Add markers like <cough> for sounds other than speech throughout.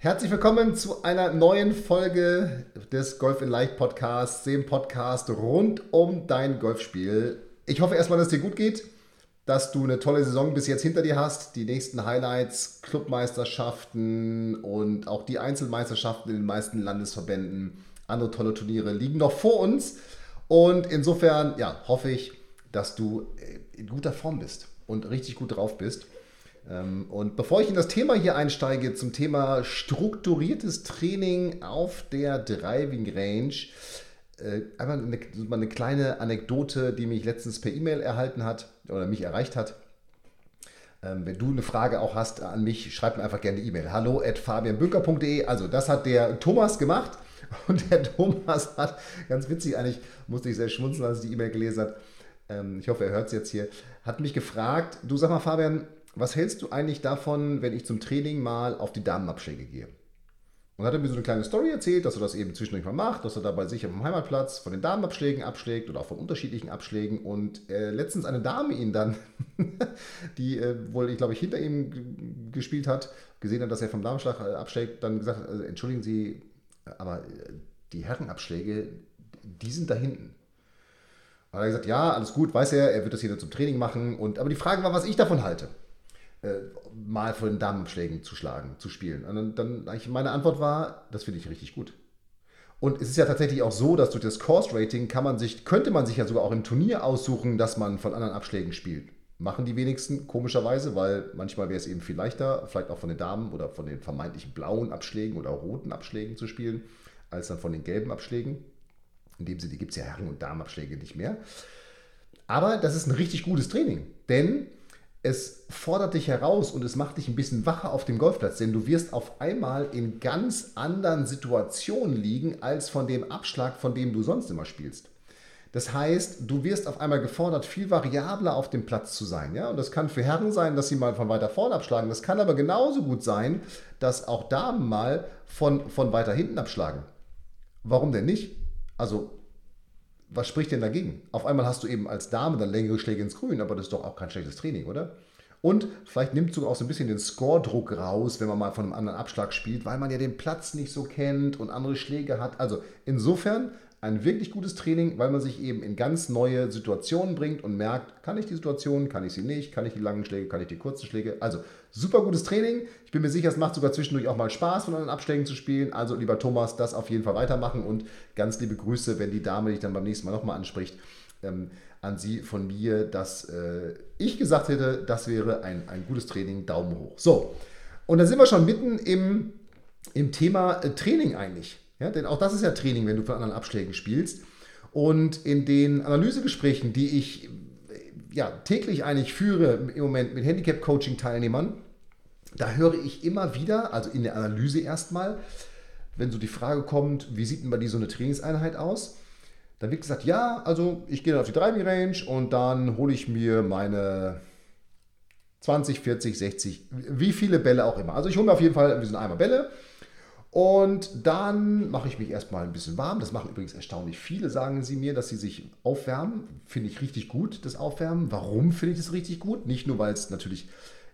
Herzlich willkommen zu einer neuen Folge des Golf in Leicht Podcasts, dem Podcast rund um dein Golfspiel. Ich hoffe erstmal, dass es dir gut geht, dass du eine tolle Saison bis jetzt hinter dir hast. Die nächsten Highlights, Clubmeisterschaften und auch die Einzelmeisterschaften in den meisten Landesverbänden, andere tolle Turniere liegen noch vor uns. Und insofern ja, hoffe ich, dass du in guter Form bist und richtig gut drauf bist. Ähm, und bevor ich in das Thema hier einsteige, zum Thema strukturiertes Training auf der Driving Range, äh, einmal eine, eine kleine Anekdote, die mich letztens per E-Mail erhalten hat oder mich erreicht hat. Ähm, wenn du eine Frage auch hast an mich, schreib mir einfach gerne eine E-Mail. Hallo at fabianbünker.de. Also, das hat der Thomas gemacht. <laughs> Und der Thomas hat, ganz witzig eigentlich, musste ich sehr schmunzeln, als ich die E-Mail gelesen habe. Ähm, ich hoffe, er hört es jetzt hier. Hat mich gefragt, du sag mal, Fabian, was hältst du eigentlich davon, wenn ich zum Training mal auf die Damenabschläge gehe? Und hat er mir so eine kleine Story erzählt, dass er das eben zwischendurch mal macht, dass er da bei sich am Heimatplatz von den Damenabschlägen abschlägt oder auch von unterschiedlichen Abschlägen. Und äh, letztens eine Dame ihn dann, <laughs> die äh, wohl, ich glaube ich, hinter ihm gespielt hat, gesehen hat, dass er vom Damenschlag äh, abschlägt, dann gesagt, also, entschuldigen Sie, aber äh, die Herrenabschläge, die sind da hinten. Und er hat gesagt, ja, alles gut, weiß er, er wird das hier nur zum Training machen. Und, aber die Frage war, was ich davon halte äh, mal von den Damenschlägen zu schlagen, zu spielen. Und dann, dann meine Antwort war, das finde ich richtig gut. Und es ist ja tatsächlich auch so, dass durch das Course Rating kann man sich, könnte man sich ja sogar auch im Turnier aussuchen, dass man von anderen Abschlägen spielt. Machen die wenigsten, komischerweise, weil manchmal wäre es eben viel leichter, vielleicht auch von den Damen oder von den vermeintlichen blauen Abschlägen oder roten Abschlägen zu spielen, als dann von den gelben Abschlägen. In dem Sinne gibt es ja Herren- und Damenabschläge nicht mehr. Aber das ist ein richtig gutes Training, denn es fordert dich heraus und es macht dich ein bisschen wacher auf dem Golfplatz, denn du wirst auf einmal in ganz anderen Situationen liegen als von dem Abschlag, von dem du sonst immer spielst. Das heißt, du wirst auf einmal gefordert, viel variabler auf dem Platz zu sein. Ja? Und das kann für Herren sein, dass sie mal von weiter vorne abschlagen. Das kann aber genauso gut sein, dass auch Damen mal von, von weiter hinten abschlagen. Warum denn nicht? Also, was spricht denn dagegen? Auf einmal hast du eben als Dame dann längere Schläge ins Grün, aber das ist doch auch kein schlechtes Training, oder? Und vielleicht nimmt sogar auch so ein bisschen den Score-Druck raus, wenn man mal von einem anderen Abschlag spielt, weil man ja den Platz nicht so kennt und andere Schläge hat. Also insofern ein wirklich gutes Training, weil man sich eben in ganz neue Situationen bringt und merkt, kann ich die Situation, kann ich sie nicht, kann ich die langen Schläge, kann ich die kurzen Schläge. Also super gutes Training. Ich bin mir sicher, es macht sogar zwischendurch auch mal Spaß, von anderen Abschlägen zu spielen. Also lieber Thomas, das auf jeden Fall weitermachen und ganz liebe Grüße, wenn die Dame dich dann beim nächsten Mal nochmal anspricht. Ähm, an Sie von mir, dass äh, ich gesagt hätte, das wäre ein, ein gutes Training, Daumen hoch. So, und da sind wir schon mitten im, im Thema äh, Training eigentlich. Ja, denn auch das ist ja Training, wenn du von anderen Abschlägen spielst. Und in den Analysegesprächen, die ich ja, täglich eigentlich führe im Moment mit Handicap-Coaching-Teilnehmern, da höre ich immer wieder, also in der Analyse erstmal, wenn so die Frage kommt, wie sieht denn bei dir so eine Trainingseinheit aus? Dann wird gesagt, ja, also ich gehe dann auf die Driving Range und dann hole ich mir meine 20, 40, 60, wie viele Bälle auch immer. Also ich hole mir auf jeden Fall diesen Eimer Bälle und dann mache ich mich erstmal ein bisschen warm. Das machen übrigens erstaunlich viele, sagen sie mir, dass sie sich aufwärmen. Finde ich richtig gut, das Aufwärmen. Warum finde ich das richtig gut? Nicht nur, weil es natürlich,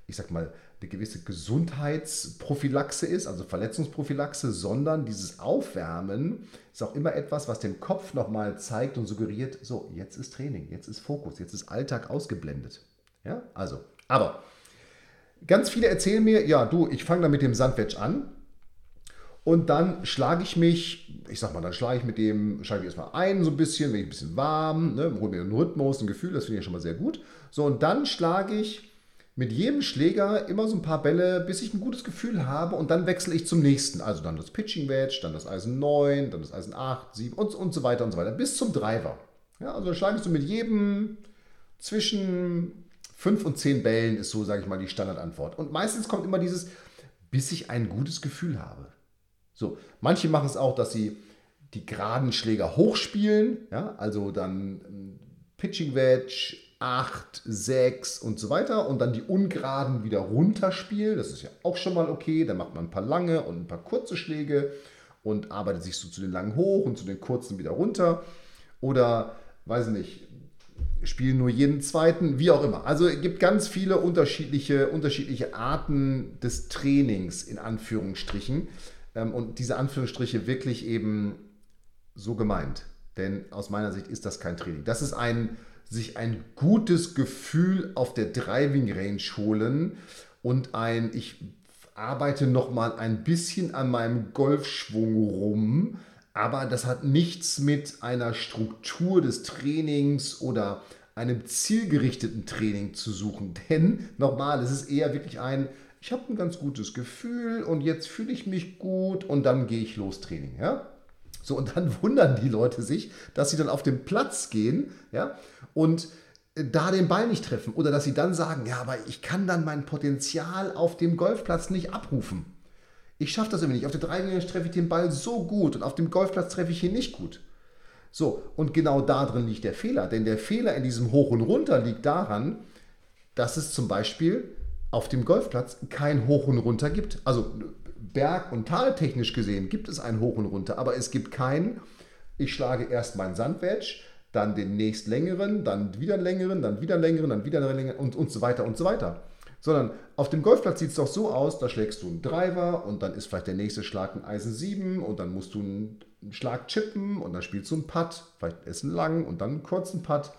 ich sag mal, eine gewisse Gesundheitsprophylaxe ist, also Verletzungsprophylaxe, sondern dieses Aufwärmen ist auch immer etwas, was dem Kopf nochmal zeigt und suggeriert, so, jetzt ist Training, jetzt ist Fokus, jetzt ist Alltag ausgeblendet. Ja, also, aber ganz viele erzählen mir, ja, du, ich fange da mit dem Sandwedge an und dann schlage ich mich, ich sag mal, dann schlage ich mit dem, schlage ich erstmal ein, so ein bisschen, wenn ich ein bisschen warm, ne, hole mir einen Rhythmus, ein Gefühl, das finde ich schon mal sehr gut. So, und dann schlage ich mit jedem Schläger immer so ein paar Bälle, bis ich ein gutes Gefühl habe und dann wechsle ich zum nächsten. Also dann das Pitching Wedge, dann das Eisen 9, dann das Eisen 8, 7 und, und so weiter und so weiter, bis zum Driver. Ja, also schlagst du mit jedem zwischen 5 und 10 Bällen ist so, sage ich mal, die Standardantwort. Und meistens kommt immer dieses, bis ich ein gutes Gefühl habe. So, manche machen es auch, dass sie die geraden Schläger hochspielen, ja, also dann ähm, Pitching Wedge, 8, 6 und so weiter und dann die ungeraden wieder runterspielen. Das ist ja auch schon mal okay. Dann macht man ein paar lange und ein paar kurze Schläge und arbeitet sich so zu den langen hoch und zu den kurzen wieder runter. Oder, weiß nicht, spielen nur jeden zweiten, wie auch immer. Also es gibt ganz viele unterschiedliche, unterschiedliche Arten des Trainings in Anführungsstrichen. Ähm, und diese Anführungsstriche wirklich eben so gemeint. Denn aus meiner Sicht ist das kein Training. Das ist ein, sich ein gutes Gefühl auf der Driving Range holen und ein, ich arbeite noch mal ein bisschen an meinem Golfschwung rum, aber das hat nichts mit einer Struktur des Trainings oder einem zielgerichteten Training zu suchen. Denn nochmal, es ist eher wirklich ein, ich habe ein ganz gutes Gefühl und jetzt fühle ich mich gut und dann gehe ich los Training. Ja? So, und dann <laughs> wundern die Leute sich, dass sie dann auf den Platz gehen ja, und da den Ball nicht treffen. Oder dass sie dann sagen, ja, aber ich kann dann mein Potenzial auf dem Golfplatz nicht abrufen. Ich schaffe das irgendwie nicht. Auf der Dreilinie treffe ich den Ball so gut und auf dem Golfplatz treffe ich ihn nicht gut. So, und genau da drin liegt der Fehler. Denn der Fehler in diesem Hoch und Runter liegt daran, dass es zum Beispiel auf dem Golfplatz kein Hoch und Runter gibt. Also Berg- und Taltechnisch gesehen gibt es ein Hoch und Runter, aber es gibt keinen, ich schlage erst meinen Sandwedge, dann den nächst längeren, dann wieder einen längeren, dann wieder einen längeren, dann wieder einen längeren und, und so weiter und so weiter. Sondern auf dem Golfplatz sieht es doch so aus, da schlägst du einen Driver und dann ist vielleicht der nächste Schlag ein Eisen 7 und dann musst du einen Schlag chippen und dann spielst du einen Putt, vielleicht ist ein lang und dann einen kurzen Putt.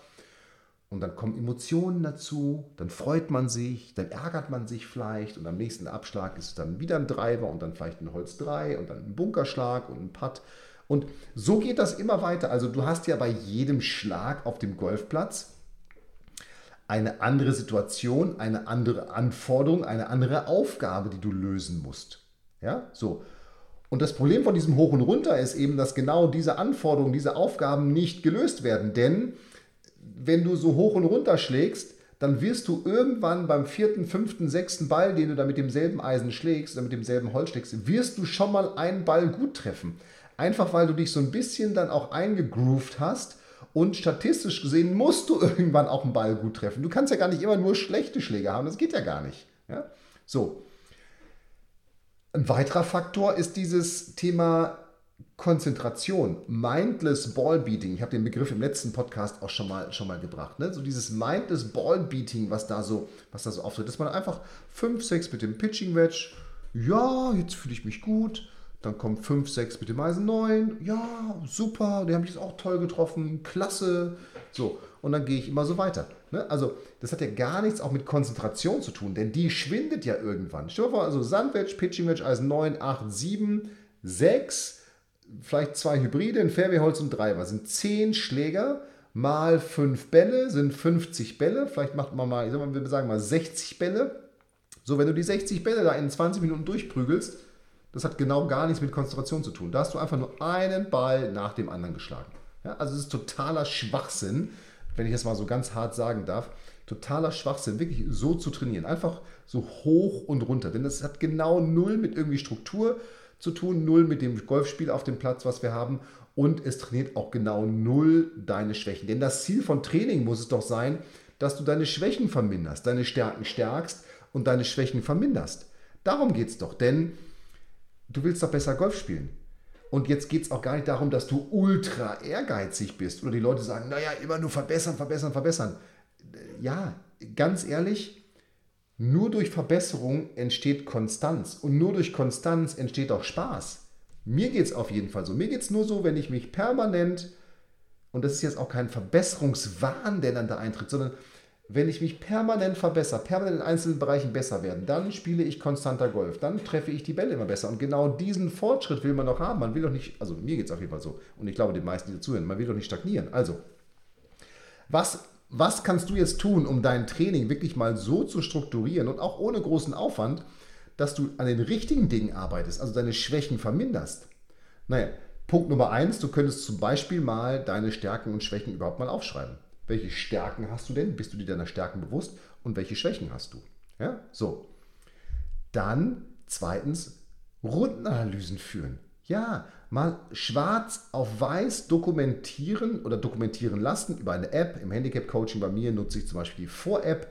Und dann kommen Emotionen dazu, dann freut man sich, dann ärgert man sich vielleicht und am nächsten Abschlag ist es dann wieder ein Driver und dann vielleicht ein Holz 3 und dann ein Bunkerschlag und ein Putt. Und so geht das immer weiter. Also du hast ja bei jedem Schlag auf dem Golfplatz eine andere Situation, eine andere Anforderung, eine andere Aufgabe, die du lösen musst. Ja, so. Und das Problem von diesem Hoch und Runter ist eben, dass genau diese Anforderungen, diese Aufgaben nicht gelöst werden. Denn wenn du so hoch und runter schlägst, dann wirst du irgendwann beim vierten, fünften, sechsten Ball, den du da mit demselben Eisen schlägst oder mit demselben Holz schlägst, wirst du schon mal einen Ball gut treffen. Einfach weil du dich so ein bisschen dann auch eingegroovt hast und statistisch gesehen musst du <laughs> irgendwann auch einen Ball gut treffen. Du kannst ja gar nicht immer nur schlechte Schläge haben, das geht ja gar nicht. Ja? So. Ein weiterer Faktor ist dieses Thema Konzentration, mindless Ballbeating. Ich habe den Begriff im letzten Podcast auch schon mal, schon mal gebracht. Ne? So dieses mindless Ballbeating, was da so, was da so auftritt, dass man einfach 5, 6 mit dem Pitching Wedge, ja, jetzt fühle ich mich gut. Dann kommt 5, 6 mit dem Eisen 9, ja, super, den habe ich jetzt auch toll getroffen, klasse. So, und dann gehe ich immer so weiter. Ne? Also, das hat ja gar nichts auch mit Konzentration zu tun, denn die schwindet ja irgendwann. Stell dir vor, also Sandwedge, Pitching Wedge, Eisen 9, 8, 7, 6 vielleicht zwei Hybride, ein Fairwayholz und Driver. Sind zehn Schläger mal fünf Bälle, sind 50 Bälle. Vielleicht macht man mal, ich sag mal, wir sagen mal 60 Bälle. So, wenn du die 60 Bälle da in 20 Minuten durchprügelst, das hat genau gar nichts mit Konzentration zu tun. Da hast du einfach nur einen Ball nach dem anderen geschlagen. Ja, also es ist totaler Schwachsinn, wenn ich das mal so ganz hart sagen darf. Totaler Schwachsinn, wirklich so zu trainieren. Einfach so hoch und runter. Denn das hat genau null mit irgendwie Struktur zu tun, null mit dem Golfspiel auf dem Platz, was wir haben. Und es trainiert auch genau null deine Schwächen. Denn das Ziel von Training muss es doch sein, dass du deine Schwächen verminderst, deine Stärken stärkst und deine Schwächen verminderst. Darum geht es doch, denn du willst doch besser Golf spielen. Und jetzt geht es auch gar nicht darum, dass du ultra ehrgeizig bist oder die Leute sagen, naja, immer nur verbessern, verbessern, verbessern. Ja, ganz ehrlich, nur durch Verbesserung entsteht Konstanz und nur durch Konstanz entsteht auch Spaß. Mir geht es auf jeden Fall so. Mir geht es nur so, wenn ich mich permanent, und das ist jetzt auch kein Verbesserungswahn, der dann da eintritt, sondern wenn ich mich permanent verbessere, permanent in einzelnen Bereichen besser werden, dann spiele ich konstanter Golf, dann treffe ich die Bälle immer besser. Und genau diesen Fortschritt will man doch haben. Man will doch nicht, also mir geht es auf jeden Fall so, und ich glaube den meisten, die dazuhören, man will doch nicht stagnieren. Also, was was kannst du jetzt tun, um dein Training wirklich mal so zu strukturieren und auch ohne großen Aufwand, dass du an den richtigen Dingen arbeitest, also deine Schwächen verminderst? Naja, Punkt Nummer eins, du könntest zum Beispiel mal deine Stärken und Schwächen überhaupt mal aufschreiben. Welche Stärken hast du denn? Bist du dir deiner Stärken bewusst? Und welche Schwächen hast du? Ja, so. Dann zweitens Rundenanalysen führen. Ja, mal schwarz auf weiß dokumentieren oder dokumentieren lassen über eine App. Im Handicap-Coaching bei mir nutze ich zum Beispiel die Vor-App,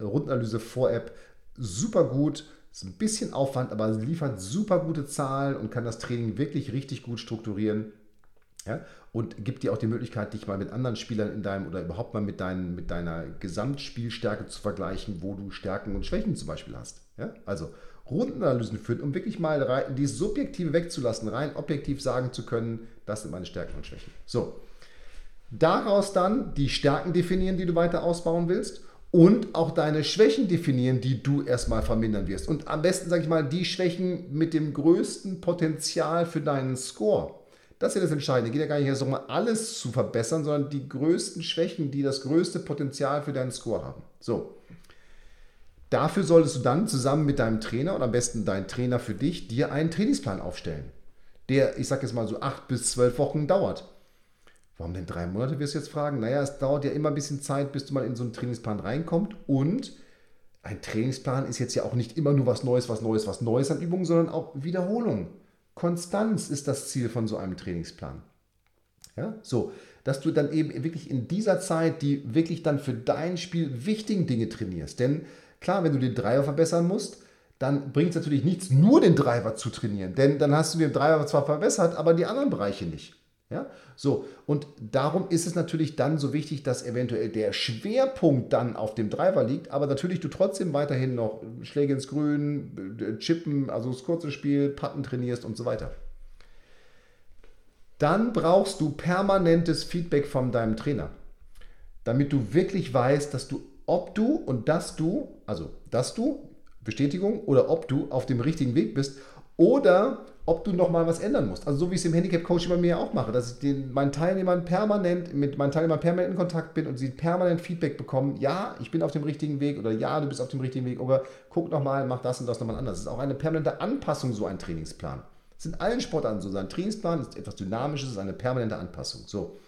Rundenanalyse Vor-App. Super gut, ist ein bisschen Aufwand, aber liefert super gute Zahlen und kann das Training wirklich richtig gut strukturieren. Ja? Und gibt dir auch die Möglichkeit, dich mal mit anderen Spielern in deinem oder überhaupt mal mit, dein, mit deiner Gesamtspielstärke zu vergleichen, wo du Stärken und Schwächen zum Beispiel hast. Ja? Also Rundenanalysen führen, um wirklich mal rein, die Subjektive wegzulassen, rein objektiv sagen zu können, das sind meine Stärken und Schwächen. So, daraus dann die Stärken definieren, die du weiter ausbauen willst und auch deine Schwächen definieren, die du erstmal vermindern wirst. Und am besten, sage ich mal, die Schwächen mit dem größten Potenzial für deinen Score. Das ist ja das Entscheidende. Geht ja gar nicht darum, alles zu verbessern, sondern die größten Schwächen, die das größte Potenzial für deinen Score haben. So, Dafür solltest du dann zusammen mit deinem Trainer und am besten dein Trainer für dich dir einen Trainingsplan aufstellen, der, ich sage jetzt mal so acht bis zwölf Wochen dauert. Warum denn drei Monate, wirst du jetzt fragen? Naja, es dauert ja immer ein bisschen Zeit, bis du mal in so einen Trainingsplan reinkommst. Und ein Trainingsplan ist jetzt ja auch nicht immer nur was Neues, was Neues, was Neues an Übungen, sondern auch Wiederholung. Konstanz ist das Ziel von so einem Trainingsplan. Ja, so, dass du dann eben wirklich in dieser Zeit die wirklich dann für dein Spiel wichtigen Dinge trainierst. Denn Klar, wenn du den Driver verbessern musst, dann bringt es natürlich nichts, nur den Driver zu trainieren. Denn dann hast du den Driver zwar verbessert, aber die anderen Bereiche nicht. Ja, so. Und darum ist es natürlich dann so wichtig, dass eventuell der Schwerpunkt dann auf dem Driver liegt, aber natürlich du trotzdem weiterhin noch Schläge ins Grün, äh, Chippen, also das kurze Spiel, Patten trainierst und so weiter. Dann brauchst du permanentes Feedback von deinem Trainer, damit du wirklich weißt, dass du ob du und dass du, also dass du, Bestätigung, oder ob du auf dem richtigen Weg bist oder ob du nochmal was ändern musst. Also so wie ich es im Handicap-Coaching bei mir auch mache, dass ich den, meinen Teilnehmern permanent, mit meinen Teilnehmern permanent in Kontakt bin und sie permanent Feedback bekommen, ja, ich bin auf dem richtigen Weg oder ja, du bist auf dem richtigen Weg oder guck nochmal, mach das und das nochmal anders. Das ist auch eine permanente Anpassung, so ein Trainingsplan. Das sind allen Sportarten so. Sein Trainingsplan ist etwas Dynamisches, ist eine permanente Anpassung. So.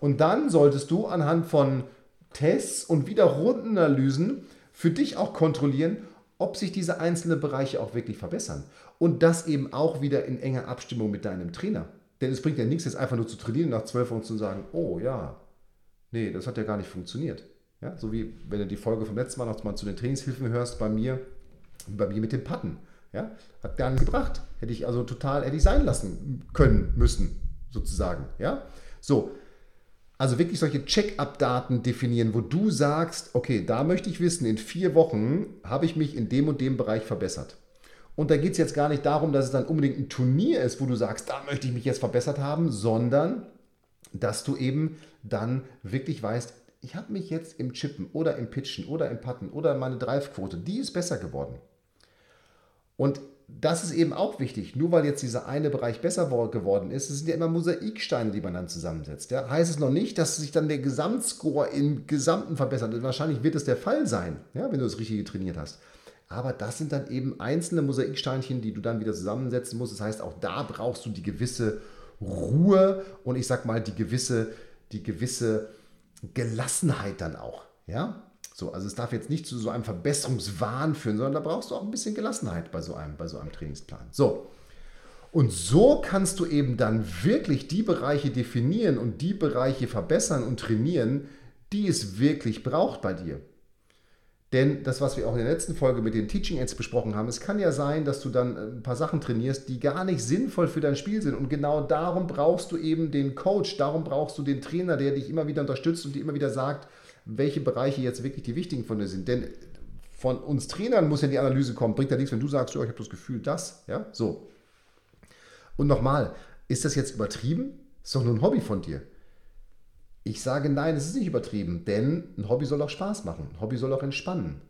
Und dann solltest du anhand von Tests und wieder Rundenanalysen für dich auch kontrollieren, ob sich diese einzelnen Bereiche auch wirklich verbessern. Und das eben auch wieder in enger Abstimmung mit deinem Trainer. Denn es bringt ja nichts, jetzt einfach nur zu trainieren nach zwölf Wochen zu sagen, oh ja, nee, das hat ja gar nicht funktioniert. Ja, so wie wenn du die Folge vom letzten Mal noch mal zu den Trainingshilfen hörst, bei mir, bei mir mit dem Patten. Ja, hat gar nichts gebracht. Hätte ich also total, hätte ich sein lassen können, müssen, sozusagen. Ja, so, also wirklich solche Check-up-Daten definieren, wo du sagst, okay, da möchte ich wissen, in vier Wochen habe ich mich in dem und dem Bereich verbessert. Und da geht es jetzt gar nicht darum, dass es dann unbedingt ein Turnier ist, wo du sagst, da möchte ich mich jetzt verbessert haben, sondern dass du eben dann wirklich weißt, ich habe mich jetzt im Chippen oder im Pitchen oder im Putten oder meine Drive-Quote, die ist besser geworden. Und das ist eben auch wichtig. Nur weil jetzt dieser eine Bereich besser geworden ist, es sind ja immer Mosaiksteine, die man dann zusammensetzt. Ja? Heißt es noch nicht, dass sich dann der Gesamtscore im Gesamten verbessert. Wahrscheinlich wird es der Fall sein, ja, wenn du das Richtige trainiert hast. Aber das sind dann eben einzelne Mosaiksteinchen, die du dann wieder zusammensetzen musst. Das heißt, auch da brauchst du die gewisse Ruhe und ich sag mal die gewisse, die gewisse Gelassenheit dann auch. Ja? So, also es darf jetzt nicht zu so einem Verbesserungswahn führen, sondern da brauchst du auch ein bisschen Gelassenheit bei so einem, bei so einem Trainingsplan. So. Und so kannst du eben dann wirklich die Bereiche definieren und die Bereiche verbessern und trainieren, die es wirklich braucht bei dir. Denn das, was wir auch in der letzten Folge mit den Teaching Aids besprochen haben, es kann ja sein, dass du dann ein paar Sachen trainierst, die gar nicht sinnvoll für dein Spiel sind. Und genau darum brauchst du eben den Coach, darum brauchst du den Trainer, der dich immer wieder unterstützt und dir immer wieder sagt, welche Bereiche jetzt wirklich die wichtigen von dir sind. Denn von uns Trainern muss ja die Analyse kommen. Bringt ja nichts, wenn du sagst, oh, ich habe das Gefühl, das. Ja, so. Und nochmal, ist das jetzt übertrieben? Ist doch nur ein Hobby von dir. Ich sage nein, es ist nicht übertrieben, denn ein Hobby soll auch Spaß machen. Ein Hobby soll auch entspannen.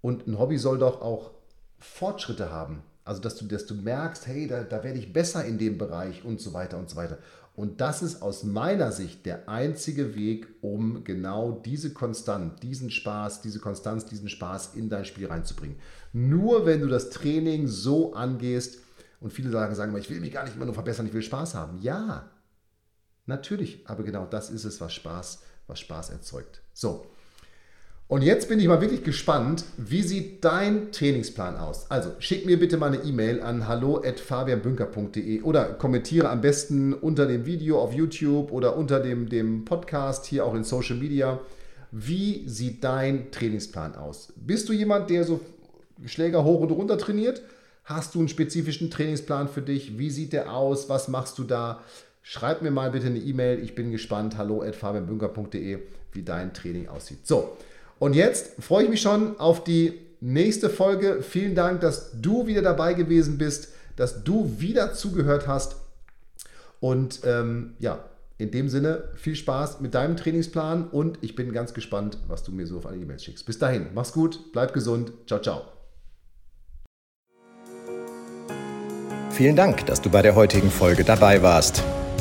Und ein Hobby soll doch auch Fortschritte haben. Also, dass du, dass du merkst, hey, da, da werde ich besser in dem Bereich und so weiter und so weiter. Und das ist aus meiner Sicht der einzige Weg, um genau diese Konstant, diesen Spaß, diese Konstanz, diesen Spaß in dein Spiel reinzubringen. Nur wenn du das Training so angehst, Und viele sagen, sagen ich will mich gar nicht immer nur verbessern, ich will Spaß haben. Ja, natürlich, aber genau das ist es, was Spaß, was Spaß erzeugt. So. Und jetzt bin ich mal wirklich gespannt, wie sieht dein Trainingsplan aus? Also schick mir bitte mal eine E-Mail an hallo@fabianbünker.de oder kommentiere am besten unter dem Video auf YouTube oder unter dem, dem Podcast hier auch in Social Media. Wie sieht dein Trainingsplan aus? Bist du jemand, der so Schläger hoch und runter trainiert? Hast du einen spezifischen Trainingsplan für dich? Wie sieht der aus? Was machst du da? Schreib mir mal bitte eine E-Mail. Ich bin gespannt. Hallo at fabianbünker.de, wie dein Training aussieht. So, und jetzt freue ich mich schon auf die nächste Folge. Vielen Dank, dass du wieder dabei gewesen bist, dass du wieder zugehört hast. Und ähm, ja, in dem Sinne, viel Spaß mit deinem Trainingsplan und ich bin ganz gespannt, was du mir so auf eine E-Mail schickst. Bis dahin, mach's gut, bleib gesund. Ciao, ciao. Vielen Dank, dass du bei der heutigen Folge dabei warst.